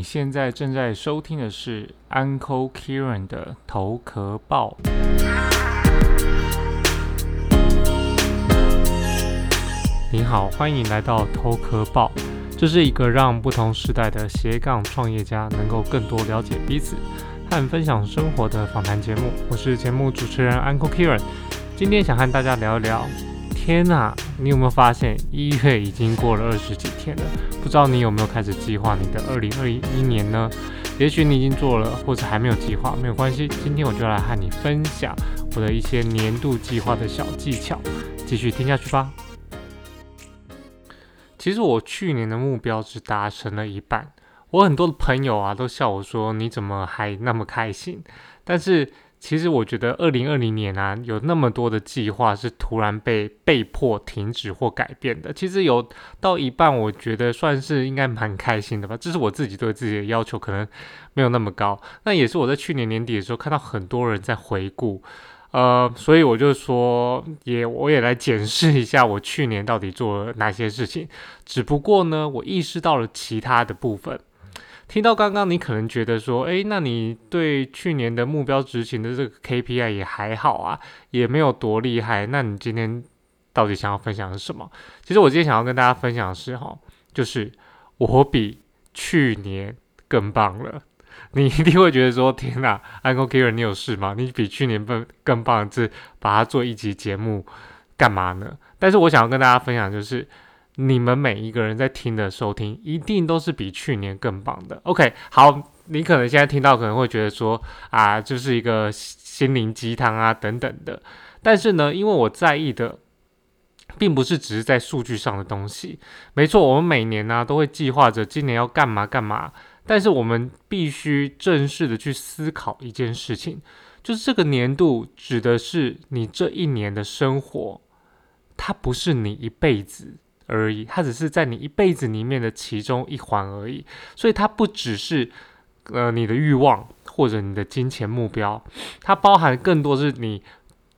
你现在正在收听的是 Uncle Kieran 的头壳报。你好，欢迎来到头壳报。这是一个让不同时代的斜杠创业家能够更多了解彼此和分享生活的访谈节目。我是节目主持人 Uncle Kieran，今天想和大家聊一聊。天呐，你有没有发现一月已经过了二十几天了？不知道你有没有开始计划你的二零二一年呢？也许你已经做了，或者还没有计划，没有关系。今天我就来和你分享我的一些年度计划的小技巧，继续听下去吧。其实我去年的目标只达成了一半，我很多的朋友啊都笑我说：“你怎么还那么开心？”但是。其实我觉得二零二零年啊，有那么多的计划是突然被被迫停止或改变的。其实有到一半，我觉得算是应该蛮开心的吧。这是我自己对自己的要求，可能没有那么高。那也是我在去年年底的时候看到很多人在回顾，呃，所以我就说，也我也来检视一下我去年到底做了哪些事情。只不过呢，我意识到了其他的部分。听到刚刚，你可能觉得说，诶，那你对去年的目标执行的这个 KPI 也还好啊，也没有多厉害。那你今天到底想要分享的是什么？其实我今天想要跟大家分享的是，哈，就是我比去年更棒了。你一定会觉得说，天哪，Uncle Kieran，你有事吗？你比去年更更棒，这把它做一集节目干嘛呢？但是我想要跟大家分享就是。你们每一个人在听的收听，一定都是比去年更棒的。OK，好，你可能现在听到可能会觉得说啊，就是一个心灵鸡汤啊等等的。但是呢，因为我在意的，并不是只是在数据上的东西。没错，我们每年呢都会计划着今年要干嘛干嘛，但是我们必须正式的去思考一件事情，就是这个年度指的是你这一年的生活，它不是你一辈子。而已，它只是在你一辈子里面的其中一环而已，所以它不只是呃你的欲望或者你的金钱目标，它包含更多是你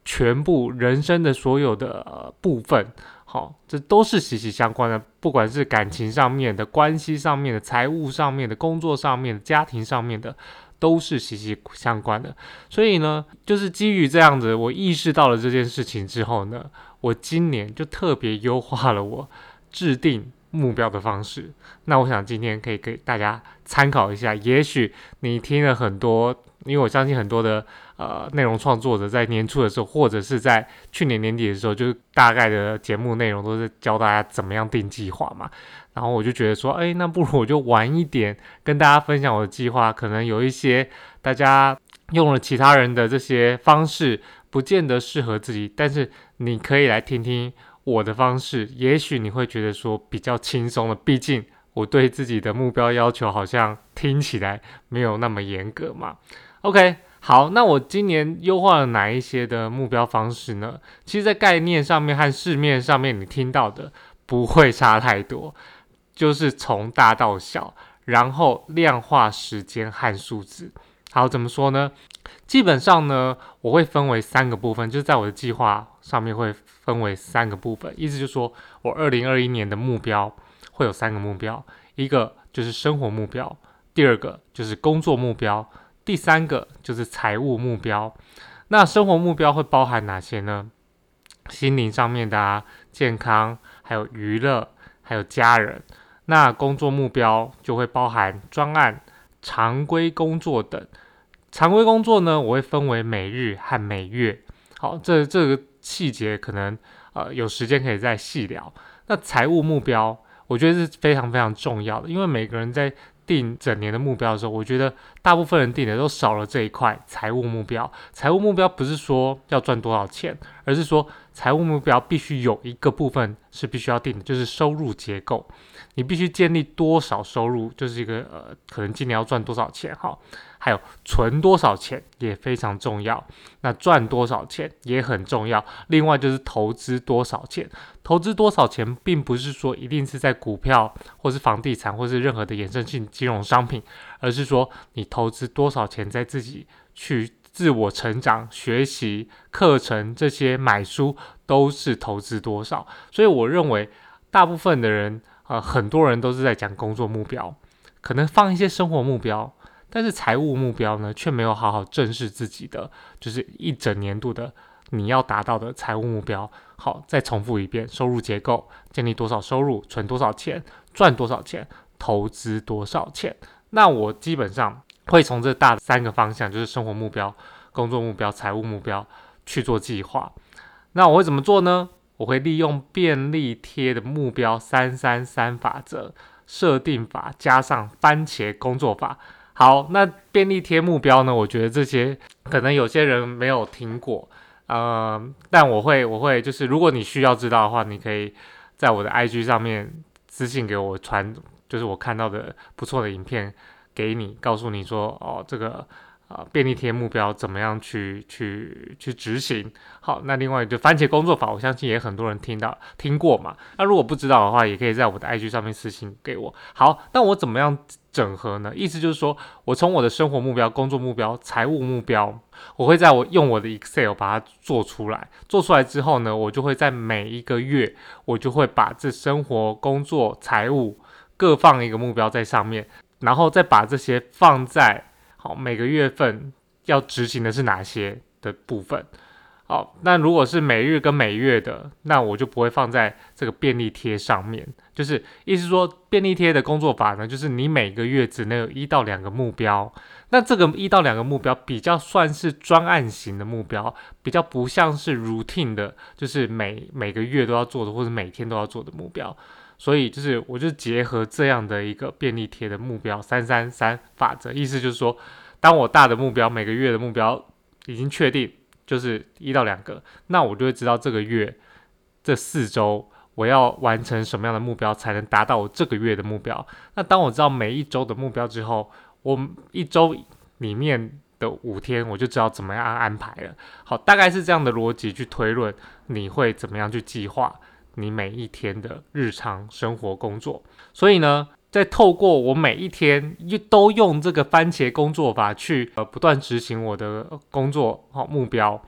全部人生的所有的部分，好，这都是息息相关的，不管是感情上面的关系上面的、财务上面的、工作上面的、家庭上面的，都是息息相关的。所以呢，就是基于这样子，我意识到了这件事情之后呢。我今年就特别优化了我制定目标的方式。那我想今天可以给大家参考一下。也许你听了很多，因为我相信很多的呃内容创作者在年初的时候，或者是在去年年底的时候，就大概的节目内容都是教大家怎么样定计划嘛。然后我就觉得说，哎，那不如我就晚一点跟大家分享我的计划。可能有一些大家用了其他人的这些方式。不见得适合自己，但是你可以来听听我的方式，也许你会觉得说比较轻松了。毕竟我对自己的目标要求好像听起来没有那么严格嘛。OK，好，那我今年优化了哪一些的目标方式呢？其实，在概念上面和市面上面你听到的不会差太多，就是从大到小，然后量化时间和数字。好，怎么说呢？基本上呢，我会分为三个部分，就是在我的计划上面会分为三个部分。意思就是说我二零二一年的目标会有三个目标，一个就是生活目标，第二个就是工作目标，第三个就是财务目标。那生活目标会包含哪些呢？心灵上面的啊，健康，还有娱乐，还有家人。那工作目标就会包含专案、常规工作等。常规工作呢，我会分为每日和每月。好，这这个细节可能呃有时间可以再细聊。那财务目标，我觉得是非常非常重要的，因为每个人在定整年的目标的时候，我觉得大部分人定的都少了这一块财务目标。财务目标不是说要赚多少钱，而是说财务目标必须有一个部分是必须要定的，就是收入结构。你必须建立多少收入，就是一个呃，可能今年要赚多少钱哈。还有存多少钱也非常重要，那赚多少钱也很重要。另外就是投资多少钱，投资多少钱，并不是说一定是在股票或是房地产或是任何的衍生性金融商品，而是说你投资多少钱在自己去自我成长、学习课程这些买书都是投资多少。所以我认为大部分的人，呃，很多人都是在讲工作目标。可能放一些生活目标，但是财务目标呢，却没有好好正视自己的，就是一整年度的你要达到的财务目标。好，再重复一遍：收入结构，建立多少收入，存多少钱，赚多少钱，投资多少钱。那我基本上会从这大三个方向，就是生活目标、工作目标、财务目标去做计划。那我会怎么做呢？我会利用便利贴的目标三三三法则。设定法加上番茄工作法，好，那便利贴目标呢？我觉得这些可能有些人没有听过，呃，但我会，我会，就是如果你需要知道的话，你可以在我的 IG 上面私信给我传，就是我看到的不错的影片给你，告诉你说，哦，这个。啊，便利贴目标怎么样去去去执行？好，那另外就番茄工作法，我相信也很多人听到听过嘛。那如果不知道的话，也可以在我的 IG 上面私信给我。好，那我怎么样整合呢？意思就是说我从我的生活目标、工作目标、财务目标，我会在我用我的 Excel 把它做出来。做出来之后呢，我就会在每一个月，我就会把这生活、工作、财务各放一个目标在上面，然后再把这些放在。好，每个月份要执行的是哪些的部分？好，那如果是每日跟每月的，那我就不会放在这个便利贴上面。就是意思说，便利贴的工作法呢，就是你每个月只能有一到两个目标。那这个一到两个目标比较算是专案型的目标，比较不像是 routine 的，就是每每个月都要做的或者每天都要做的目标。所以就是，我就结合这样的一个便利贴的目标三三三法则，意思就是说，当我大的目标每个月的目标已经确定，就是一到两个，那我就会知道这个月这四周我要完成什么样的目标才能达到我这个月的目标。那当我知道每一周的目标之后，我一周里面的五天我就知道怎么样安排了。好，大概是这样的逻辑去推论，你会怎么样去计划？你每一天的日常生活工作，所以呢，在透过我每一天又都用这个番茄工作法去呃不断执行我的工作好目标，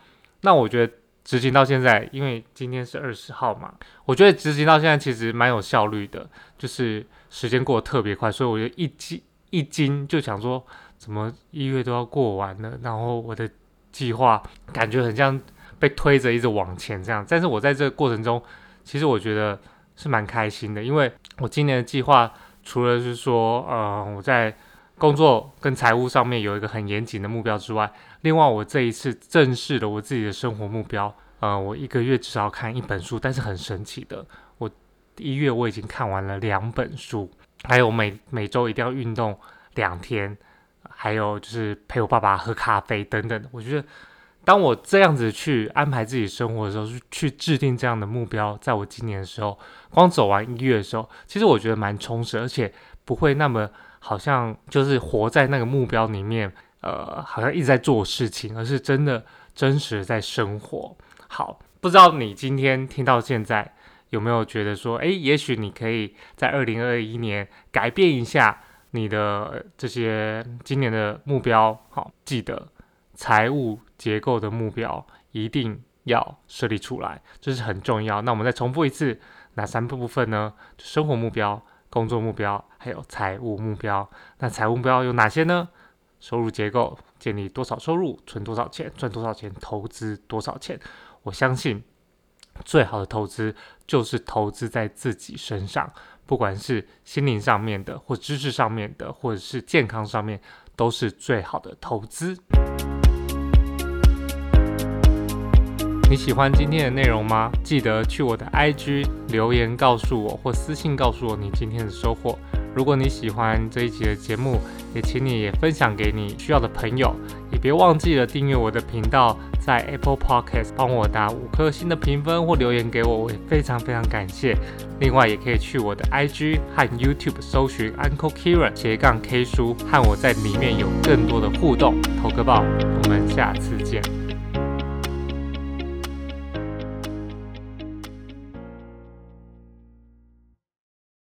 那我觉得执行到现在，因为今天是二十号嘛，我觉得执行到现在其实蛮有效率的，就是时间过得特别快，所以我就一惊一惊就想说，怎么一月都要过完了，然后我的计划感觉很像被推着一直往前这样，但是我在这个过程中。其实我觉得是蛮开心的，因为我今年的计划除了是说，呃，我在工作跟财务上面有一个很严谨的目标之外，另外我这一次正式的我自己的生活目标，呃，我一个月至少看一本书，但是很神奇的，我一月我已经看完了两本书，还有每每周一定要运动两天，还有就是陪我爸爸喝咖啡等等，我觉得。当我这样子去安排自己生活的时候，去制定这样的目标，在我今年的时候，光走完一月的时候，其实我觉得蛮充实，而且不会那么好像就是活在那个目标里面，呃，好像一直在做事情，而是真的真实在生活。好，不知道你今天听到现在有没有觉得说，诶，也许你可以在二零二一年改变一下你的这些今年的目标。好，记得。财务结构的目标一定要设立出来，这是很重要。那我们再重复一次，哪三部分呢？生活目标、工作目标，还有财务目标。那财务目标有哪些呢？收入结构，建立多少收入，存多少钱，赚多少钱，投资多少钱。我相信最好的投资就是投资在自己身上，不管是心灵上面的，或知识上面的，或者是健康上面，都是最好的投资。你喜欢今天的内容吗？记得去我的 IG 留言告诉我，或私信告诉我你今天的收获。如果你喜欢这一集的节目，也请你也分享给你需要的朋友，也别忘记了订阅我的频道，在 Apple Podcast 帮我打五颗星的评分或留言给我，我也非常非常感谢。另外，也可以去我的 IG 和 YouTube 搜寻 Uncle Kieran 斜杠 K 书，和我在里面有更多的互动。投个报，我们下次见。